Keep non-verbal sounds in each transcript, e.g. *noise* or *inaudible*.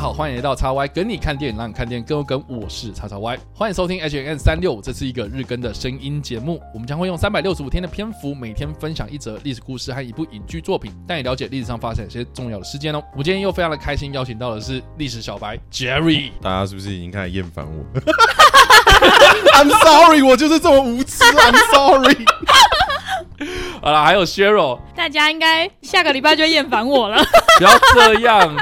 好，欢迎来到叉 Y 跟你看电影，让你看电影更有梗。我是叉叉 Y，欢迎收听 H&M 365，这是一个日更的声音节目。我们将会用三百六十五天的篇幅，每天分享一则历史故事和一部影剧作品，带你了解历史上发生一些重要的事件哦。我今天又非常的开心，邀请到的是历史小白 Jerry。大家是不是已经开始厌烦我？*laughs* I'm sorry，我就是这么无知。I'm sorry。*laughs* 好了，还有 Cheryl，大家应该下个礼拜就厌烦我了。不要这样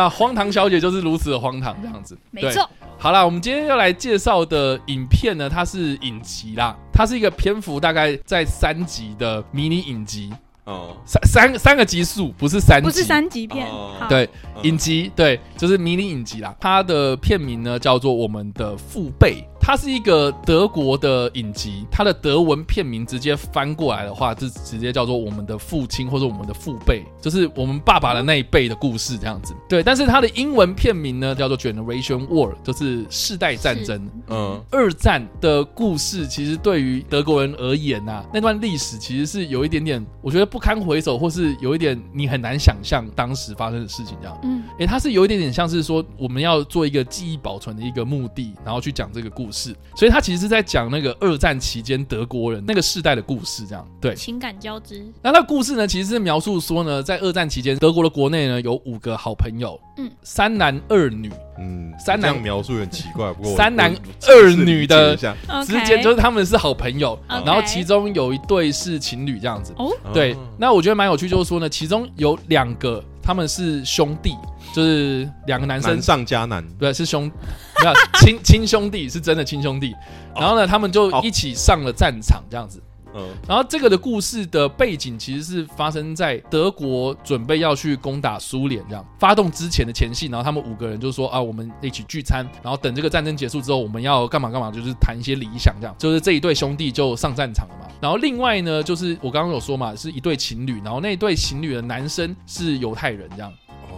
啊！荒唐小姐就是如此的荒唐，这样子。没错。好啦，我们今天要来介绍的影片呢，它是影集啦，它是一个篇幅大概在三集的迷你影集。哦，三三三个集数，不是三集，不是三级片。对，影集，对，就是迷你影集啦。它的片名呢叫做《我们的父辈》。它是一个德国的影集，它的德文片名直接翻过来的话，就直接叫做我们的父亲或者我们的父辈，就是我们爸爸的那一辈的故事这样子。对，但是它的英文片名呢叫做 Generation War，就是世代战争。嗯，二战的故事其实对于德国人而言啊，那段历史其实是有一点点，我觉得不堪回首，或是有一点你很难想象当时发生的事情这样。嗯，诶，它是有一点点像是说我们要做一个记忆保存的一个目的，然后去讲这个故事。是，所以他其实是在讲那个二战期间德国人那个世代的故事，这样对情感交织。那那故事呢，其实是描述说呢，在二战期间，德国的国内呢有五个好朋友，嗯，三男二女，嗯，三男描述很奇怪，不过 *laughs* 三男二女的 *laughs* 之间就是他们是好朋友，然后其中有一对是情侣这样子。哦，对，那我觉得蛮有趣，就是说呢，其中有两个他们是兄弟。就是两个男生，难上加难，对，是兄，没有亲亲兄弟，是真的亲兄弟。然后呢，他们就一起上了战场，这样子。嗯，然后这个的故事的背景其实是发生在德国准备要去攻打苏联这样发动之前的前戏。然后他们五个人就说啊，我们一起聚餐，然后等这个战争结束之后，我们要干嘛干嘛，就是谈一些理想这样。就是这一对兄弟就上战场了嘛。然后另外呢，就是我刚刚有说嘛，是一对情侣，然后那一对情侣的男生是犹太人这样。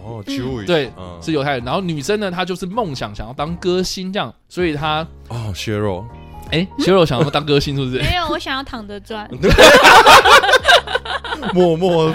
哦，Jewish，对，嗯、是犹太人。然后女生呢，她就是梦想想要当歌星这样，所以她哦，Cheryl，哎，Cheryl 想要当歌星是不是？没有，我想要躺着赚，*laughs* 默默。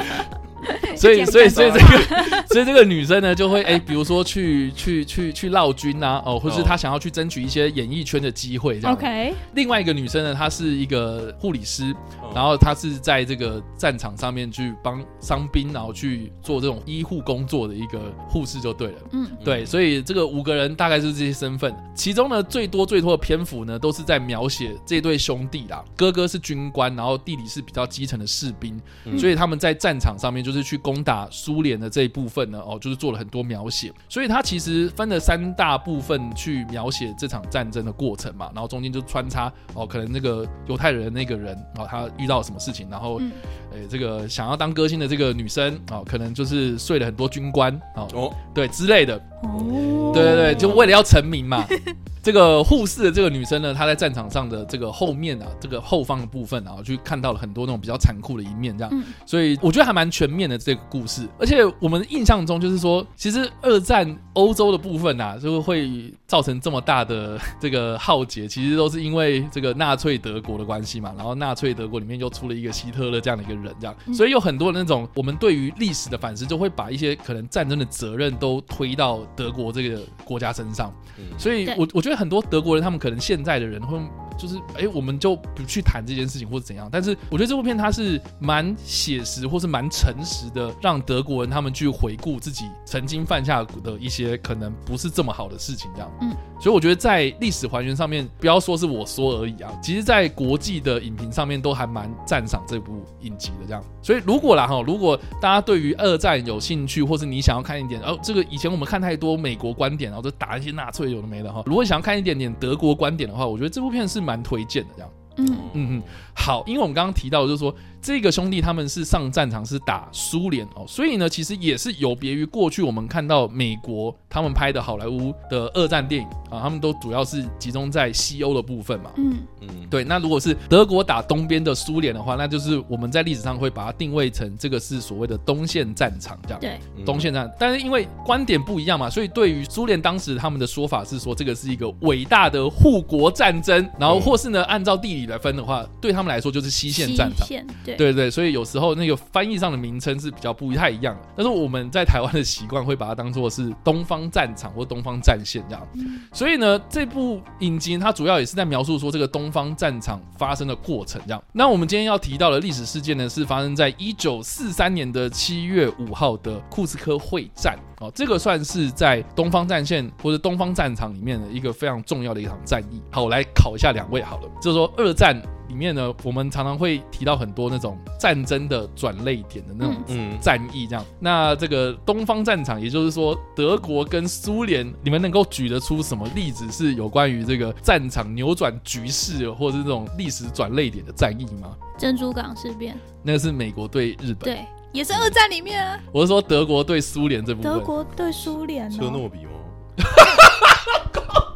*laughs* 所以，所以，所以这个，所以这个女生呢，就会 *laughs* 哎，比如说去去去去绕军啊，哦，或是她想要去争取一些演艺圈的机会，这样。OK。另外一个女生呢，她是一个护理师，然后她是在这个战场上面去帮伤兵，然后去做这种医护工作的一个护士就对了。嗯，对。所以这个五个人大概是这些身份，其中呢最多最多的篇幅呢，都是在描写这对兄弟啦。哥哥是军官，然后弟弟是比较基层的士兵，所以他们在战场上面就是去。攻打苏联的这一部分呢，哦，就是做了很多描写，所以它其实分了三大部分去描写这场战争的过程嘛，然后中间就穿插哦，可能那个犹太人那个人哦，他遇到了什么事情，然后，嗯、诶，这个想要当歌星的这个女生哦，可能就是睡了很多军官哦，哦对之类的，哦，对对对，就为了要成名嘛。*laughs* 这个护士的这个女生呢，她在战场上的这个后面啊，这个后方的部分啊，去看到了很多那种比较残酷的一面，这样，嗯、所以我觉得还蛮全面的这个故事。而且我们印象中就是说，其实二战欧洲的部分啊，就会造成这么大的这个浩劫，其实都是因为这个纳粹德国的关系嘛。然后纳粹德国里面又出了一个希特勒这样的一个人，这样，所以有很多的那种我们对于历史的反思，就会把一些可能战争的责任都推到德国这个国家身上。所以我我觉得。很多德国人，他们可能现在的人会。就是哎，我们就不去谈这件事情或者怎样。但是我觉得这部片它是蛮写实或是蛮诚实的，让德国人他们去回顾自己曾经犯下的一些可能不是这么好的事情，这样。嗯，所以我觉得在历史还原上面，不要说是我说而已啊，其实在国际的影评上面都还蛮赞赏这部影集的这样。所以如果啦哈，如果大家对于二战有兴趣，或是你想要看一点，哦，这个以前我们看太多美国观点，然后就打一些纳粹有的没的哈。如果想要看一点点德国观点的话，我觉得这部片是蛮推荐的这样。嗯嗯嗯，好，因为我们刚刚提到就是说。这个兄弟他们是上战场是打苏联哦，所以呢，其实也是有别于过去我们看到美国他们拍的好莱坞的二战电影啊，他们都主要是集中在西欧的部分嘛。嗯嗯，对。那如果是德国打东边的苏联的话，那就是我们在历史上会把它定位成这个是所谓的东线战场这样。对，东线战。但是因为观点不一样嘛，所以对于苏联当时他们的说法是说这个是一个伟大的护国战争，然后或是呢，按照地理理来分的话，对他们来说就是西线战场。对对对，所以有时候那个翻译上的名称是比较不太一样的。但是我们在台湾的习惯会把它当做是东方战场或东方战线这样。所以呢，这部影集它主要也是在描述说这个东方战场发生的过程这样。那我们今天要提到的历史事件呢，是发生在一九四三年的七月五号的库斯科会战。哦，这个算是在东方战线或者东方战场里面的一个非常重要的一场战役。好，我来考一下两位好了，就是说二战里面呢，我们常常会提到很多那种战争的转捩点的那种战役，这样。那这个东方战场，也就是说德国跟苏联，你们能够举得出什么例子是有关于这个战场扭转局势，或者是这种历史转捩点的战役吗？珍珠港事变，那个是美国对日本。对。也是二战里面啊！我是说德国对苏联这部分。德国对苏联，车诺比吗？*laughs*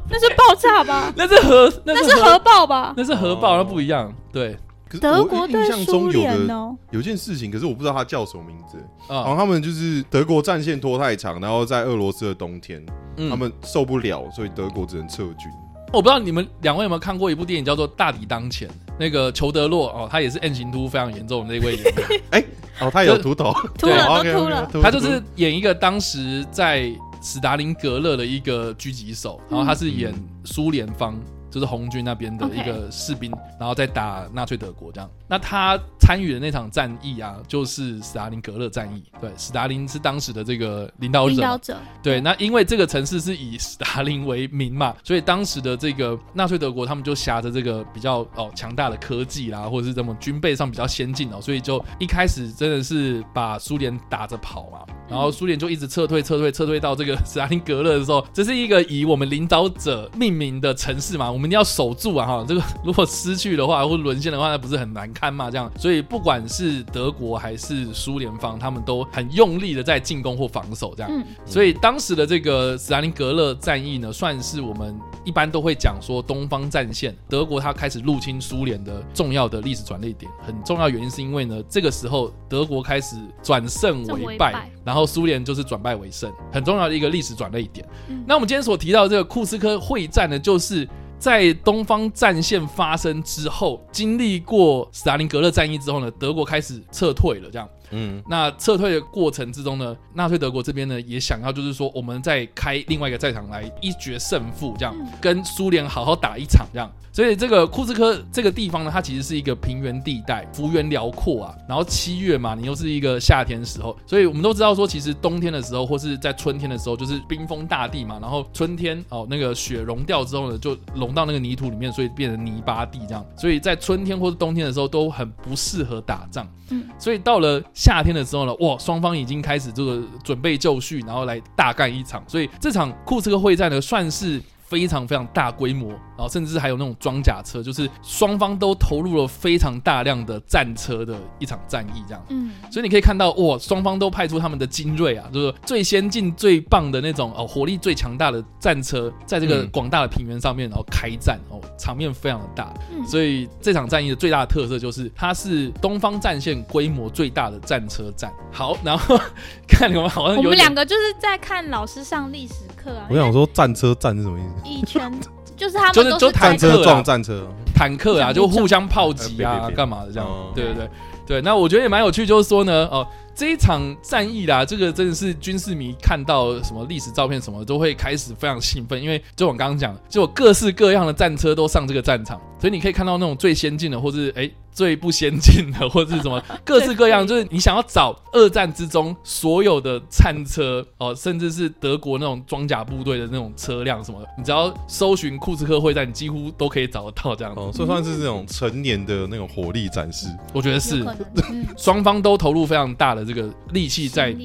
那是爆炸吧？*laughs* 那是核，那是核爆吧？那是核爆，那不一样。对，德国对苏联哦，有件事情，可是我不知道它叫什么名字。然后他们就是德国战线拖太长，然后在俄罗斯的冬天，他们受不了，所以德国只能撤军。我不知道你们两位有没有看过一部电影，叫做《大敌当前》。那个裘德洛哦，他也是 N 型秃非常严重的那位演员。*laughs* 哎，哦，他有秃头，*laughs* 秃了都秃了。他就是演一个当时在史达林格勒的一个狙击手，然后他是演苏联方。就是红军那边的一个士兵.然后再打纳粹德国这样。那他参与的那场战役啊，就是斯大林格勒战役。对，斯大林是当时的这个领导者。领导者。对，那因为这个城市是以斯大林为名嘛，所以当时的这个纳粹德国他们就挟着这个比较哦强大的科技啦，或者是这么军备上比较先进哦，所以就一开始真的是把苏联打着跑嘛。然后苏联就一直撤退，撤退，撤退到这个斯大林格勒的时候，这是一个以我们领导者命名的城市嘛，我们一定要守住啊！哈，*laughs* 这个如果失去的话，或沦陷的话，那不是很难堪嘛？这样，所以不管是德国还是苏联方，他们都很用力的在进攻或防守，这样。所以当时的这个斯大林格勒战役呢，算是我们一般都会讲说东方战线，德国它开始入侵苏联的重要的历史转捩点。很重要原因是因为呢，这个时候德国开始转胜为败，然后。苏联就是转败为胜，很重要的一个历史转捩点。嗯、那我们今天所提到的这个库斯科会战呢，就是在东方战线发生之后，经历过斯大林格勒战役之后呢，德国开始撤退了，这样。嗯，那撤退的过程之中呢，纳粹德国这边呢也想要，就是说我们再开另外一个战场来一决胜负，这样跟苏联好好打一场，这样。所以这个库兹科这个地方呢，它其实是一个平原地带，幅员辽阔啊。然后七月嘛，你又是一个夏天的时候，所以我们都知道说，其实冬天的时候或是在春天的时候，就是冰封大地嘛。然后春天哦，那个雪融掉之后呢，就融到那个泥土里面，所以变成泥巴地这样。所以在春天或是冬天的时候都很不适合打仗。嗯，所以到了。夏天的时候呢，哇，双方已经开始这个准备就绪，然后来大干一场。所以这场库斯克会战呢，算是非常非常大规模。然后甚至还有那种装甲车，就是双方都投入了非常大量的战车的一场战役，这样。嗯，所以你可以看到，哇，双方都派出他们的精锐啊，就是最先进、最棒的那种哦，火力最强大的战车，在这个广大的平原上面，然后开战哦，场面非常的大。嗯，所以这场战役的最大的特色就是，它是东方战线规模最大的战车战。好，然后 *laughs* 看你们好像我们两个就是在看老师上历史课啊。我想说，战车战是什么意思？一圈。就是他们就是就坦克撞战车，坦克啊，就互相炮击啊，干嘛的这样？对对对对，那我觉得也蛮有趣，就是说呢，哦。这一场战役啦，这个真的是军事迷看到什么历史照片什么都会开始非常兴奋，因为就我刚刚讲，就有各式各样的战车都上这个战场，所以你可以看到那种最先进的，或是哎最不先进的，或是什么 *laughs* 各式各样，就是你想要找二战之中所有的战车哦，甚至是德国那种装甲部队的那种车辆什么的，你只要搜寻库斯克会战，你几乎都可以找得到这样哦，所以算是这种成年的那种火力展示，我觉得是 *laughs* 双方都投入非常大的。这个力气在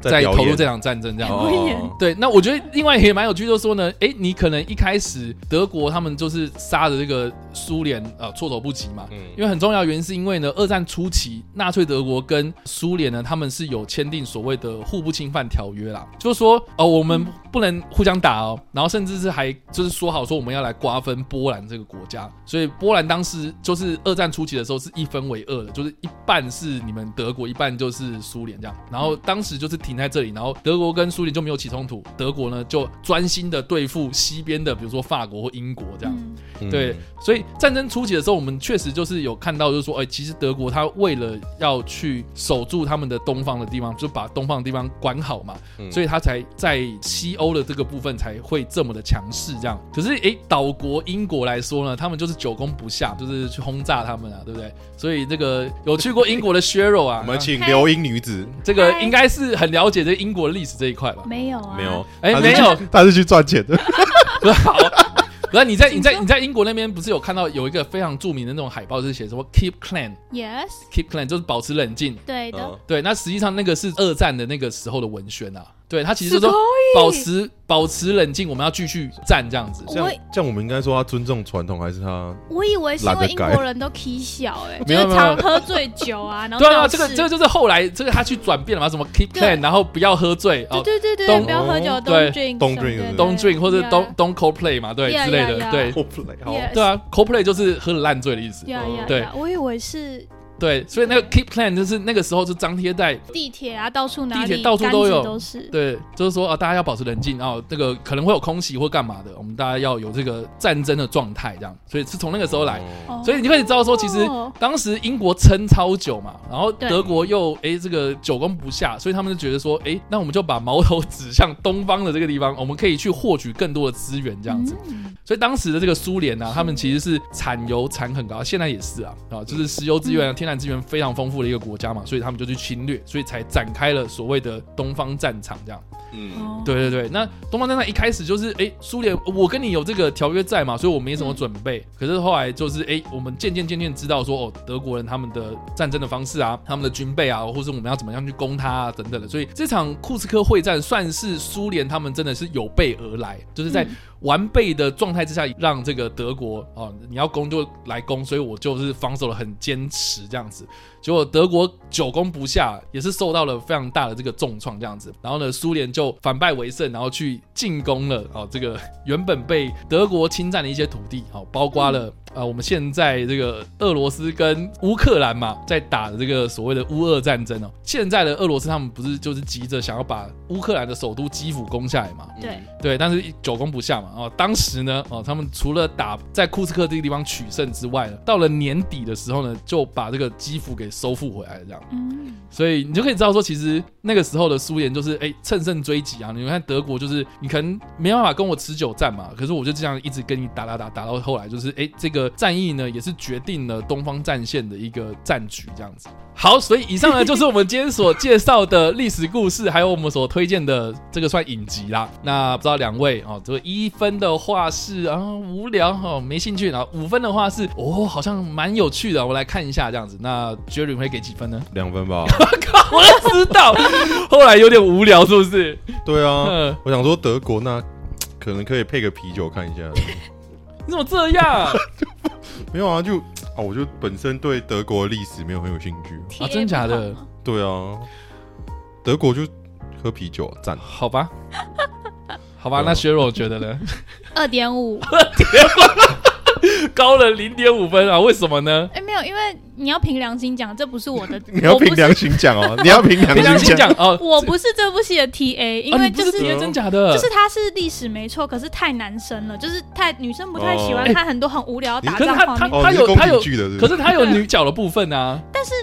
在投入这场战争，这样。哦，对。那我觉得另外也蛮有趣，就是说呢，哎，你可能一开始德国他们就是杀的这个苏联呃措手不及嘛，嗯，因为很重要原因是因为呢，二战初期纳粹德国跟苏联呢，他们是有签订所谓的互不侵犯条约啦，就是说哦，我们不能互相打哦，然后甚至是还就是说好说我们要来瓜分波兰这个国家，所以波兰当时就是二战初期的时候是一分为二的，就是一半是你们德国，一半就是苏联这样，然后当时就是。停在这里，然后德国跟苏联就没有起冲突，德国呢就专心的对付西边的，比如说法国或英国这样。嗯、对，所以战争初期的时候，我们确实就是有看到，就是说，哎，其实德国他为了要去守住他们的东方的地方，就把东方的地方管好嘛，嗯、所以他才在西欧的这个部分才会这么的强势。这样，可是哎，岛国英国来说呢，他们就是久攻不下，就是去轰炸他们啊，对不对？所以这个有去过英国的 Cheryl 啊，我们请留英女子，这个应该是很了解这英国历史这一块吧？没有啊，没有，哎，没有，他是去赚钱的。*laughs* 好，那你在你在你在英国那边不是有看到有一个非常著名的那种海报，是写什么 “Keep Clean”？Yes，Keep Clean 就是保持冷静。对的，对，那实际上那个是二战的那个时候的文宣啊。对，他其实说保持保持冷静，我们要继续战这样子。这样这样，我们应该说他尊重传统，还是他？我以为是因为英国人都踢小 *laughs* 哎，就是常喝醉酒啊，*laughs* 然后对啊，这个这个就是后来这个他去转变了嘛，什么 keep clean，然后不要喝醉，对对对对，不要喝酒，don't drink，don't drink，或者 don't don't coldplay 嘛，对之类的，对，coldplay，对啊，coldplay 就是喝了烂醉的意思，对，我以为是。对，所以那个 keep clean 就是那个时候就张贴在地铁啊，到处哪里，地铁到处都有，都是。对，就是说啊，大家要保持冷静，然后这个可能会有空袭或干嘛的，我们大家要有这个战争的状态，这样。所以是从那个时候来，哦、所以你可以知道说，其实当时英国撑超久嘛，然后德国又哎这个久攻不下，所以他们就觉得说，哎，那我们就把矛头指向东方的这个地方，我们可以去获取更多的资源，这样子。嗯、所以当时的这个苏联呢、啊，他们其实是产油产很高，现在也是啊，啊，就是石油资源、啊、天然资源非常丰富。富的一个国家嘛，所以他们就去侵略，所以才展开了所谓的东方战场这样。嗯，对对对。那东方战场一开始就是，哎，苏联，我跟你有这个条约在嘛，所以我没什么准备。嗯、可是后来就是，哎，我们渐渐渐渐知道说，哦，德国人他们的战争的方式啊，他们的军备啊，或是我们要怎么样去攻他啊，等等的。所以这场库斯科会战算是苏联他们真的是有备而来，就是在。完备的状态之下，让这个德国啊，你要攻就来攻，所以我就是防守的很坚持这样子。结果德国久攻不下，也是受到了非常大的这个重创这样子。然后呢，苏联就反败为胜，然后去进攻了啊，这个原本被德国侵占的一些土地，好，包括了。啊，我们现在这个俄罗斯跟乌克兰嘛，在打的这个所谓的乌俄战争哦。现在的俄罗斯他们不是就是急着想要把乌克兰的首都基辅攻下来嘛？对对，但是久攻不下嘛。哦，当时呢，哦，他们除了打在库斯克这个地方取胜之外呢，到了年底的时候呢，就把这个基辅给收复回来了，这样。嗯。所以你就可以知道说，其实那个时候的苏联就是哎乘胜追击啊。你看德国就是你可能没办法跟我持久战嘛，可是我就这样一直跟你打打打打到后来就是哎这个。战役呢，也是决定了东方战线的一个战局，这样子。好，所以以上呢就是我们今天所介绍的历史故事，还有我们所推荐的这个算影集啦。那不知道两位哦，这个一分的话是啊无聊哦没兴趣，然后五分的话是哦好像蛮有趣的，我来看一下这样子。那 Jerry 会给几分呢？两分吧。*laughs* 我都知道，后来有点无聊，是不是？对啊，嗯、我想说德国那可能可以配个啤酒看一下。*laughs* 你怎么这样？*laughs* 没有啊，就啊，我就本身对德国历史没有很有兴趣啊，真假的？对啊，德国就喝啤酒赞，好吧，*laughs* 好吧，那削弱我觉得呢？二点五，*laughs* 高了零点五分啊？为什么呢？哎，没有，因为。你要凭良心讲，这不是我的。你要凭良心讲哦，你要凭良心讲哦。我不是 *laughs* 这部戏的 T A，因为就是真假的，就是它是历史没错，可是太男生了，就是太女生不太喜欢看很多很无聊打仗画面。他有他有，可是他有女角的部分啊。但是他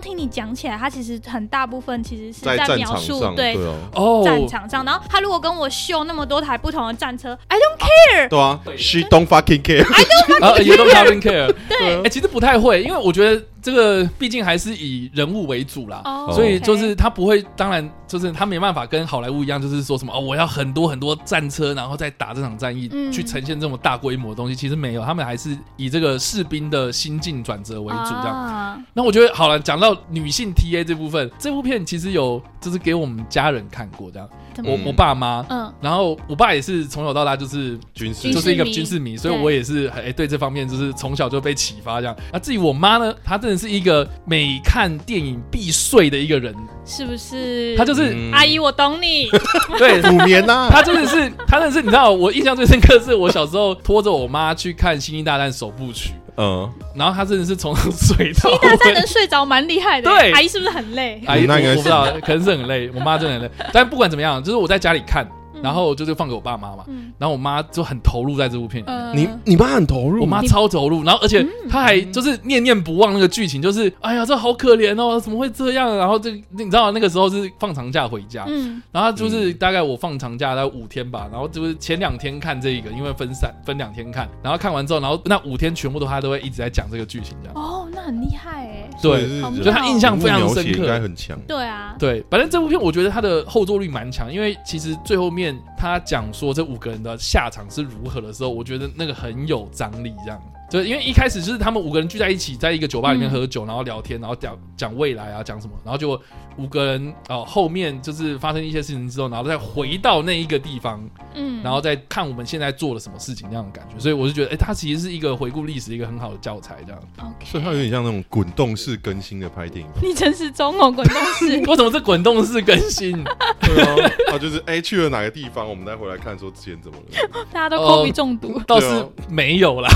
听你讲起来，他其实很大部分其实是在描述对哦战场上，然后他如果跟我秀那么多台不同的战车，I don't care。对啊，She don't fucking care，I don't *laughs* fucking care。对，哎，其实不太会，因为我觉得。这个毕竟还是以人物为主啦，oh, 所以就是他不会，当然就是他没办法跟好莱坞一样，就是说什么哦，我要很多很多战车，然后再打这场战役，嗯、去呈现这么大规模的东西。其实没有，他们还是以这个士兵的心境转折为主这样。啊、那我觉得好了，讲到女性 TA 这部分，这部片其实有就是给我们家人看过这样。我我爸妈，嗯，然后我爸也是从小到大就是军事，就是一个军事迷，所以我也是哎对这方面就是从小就被启发这样。那至于我妈呢，她真的是一个每看电影必睡的一个人，是不是？她就是阿姨，我懂你。*laughs* 对，五年呐，她真的是，她真的是，你知道，我印象最深刻是我小时候拖着我妈去看《星际大战》首部曲。嗯，然后他真的是从睡到，其实他能睡着蛮厉害的。对，阿姨是不是很累？阿姨那个我不知道，可能是很累。我妈真的很累，但不管怎么样，就是我在家里看。然后就是放给我爸妈嘛，然后我妈就很投入在这部片里面。你你妈很投入，我妈超投入，然后而且她还就是念念不忘那个剧情，就是哎呀这好可怜哦，怎么会这样？然后这你知道那个时候是放长假回家，然后就是大概我放长假大概五天吧，然后就是前两天看这个，因为分散分两天看，然后看完之后，然后那五天全部都她都会一直在讲这个剧情这样。哦，那很厉害哎。对，就他印象非常深刻，应该很强。对啊，对，反正这部片我觉得它的后坐力蛮强，因为其实最后面他讲说这五个人的下场是如何的时候，我觉得那个很有张力，这样。就因为一开始就是他们五个人聚在一起，在一个酒吧里面喝酒，然后聊天，然后讲讲未来啊，讲什么，然后就五个人哦，后面就是发生一些事情之后，然后再回到那一个地方，嗯，然后再看我们现在做了什么事情那样的感觉，所以我就觉得，哎，它其实是一个回顾历史一个很好的教材，这样。所以它有点像那种滚动式更新的拍电影。你真是中哦，滚动式？*laughs* 为什么是滚动式更新？对啊，啊，就是哎去了哪个地方，我们再回来看说之前怎么了。*laughs* 大家都 COVID 中毒，倒是没有啦。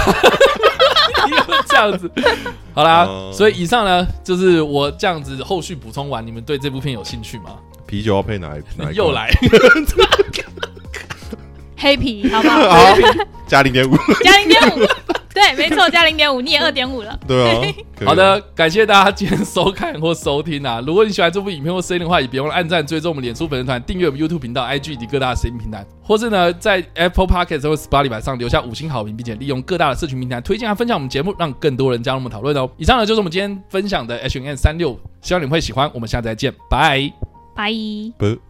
*laughs* 这样子，好啦，嗯、所以以上呢，就是我这样子后续补充完，你们对这部片有兴趣吗？啤酒要配哪一？哪一 *laughs* 又来，*laughs* 黑啤，好不好？好，加零点五，加零点五。*laughs* 对，没错，加零点五，*laughs* 你也二点五了。对 *laughs* 啊，好的，感谢大家今天收看或收听啊！如果你喜欢这部影片或声音的话，也别忘了按赞、追踪我们脸书粉丝团、订阅我们 YouTube 频道、IG 以及各大声音平台，或是呢在 Apple Podcast 或 Spotify 上留下五星好评，并且利用各大的社群平台推荐和分享我们节目，让更多人加入我们讨论哦。以上呢就是我们今天分享的 H&M 365，希望你们会喜欢。我们下次再见，拜拜。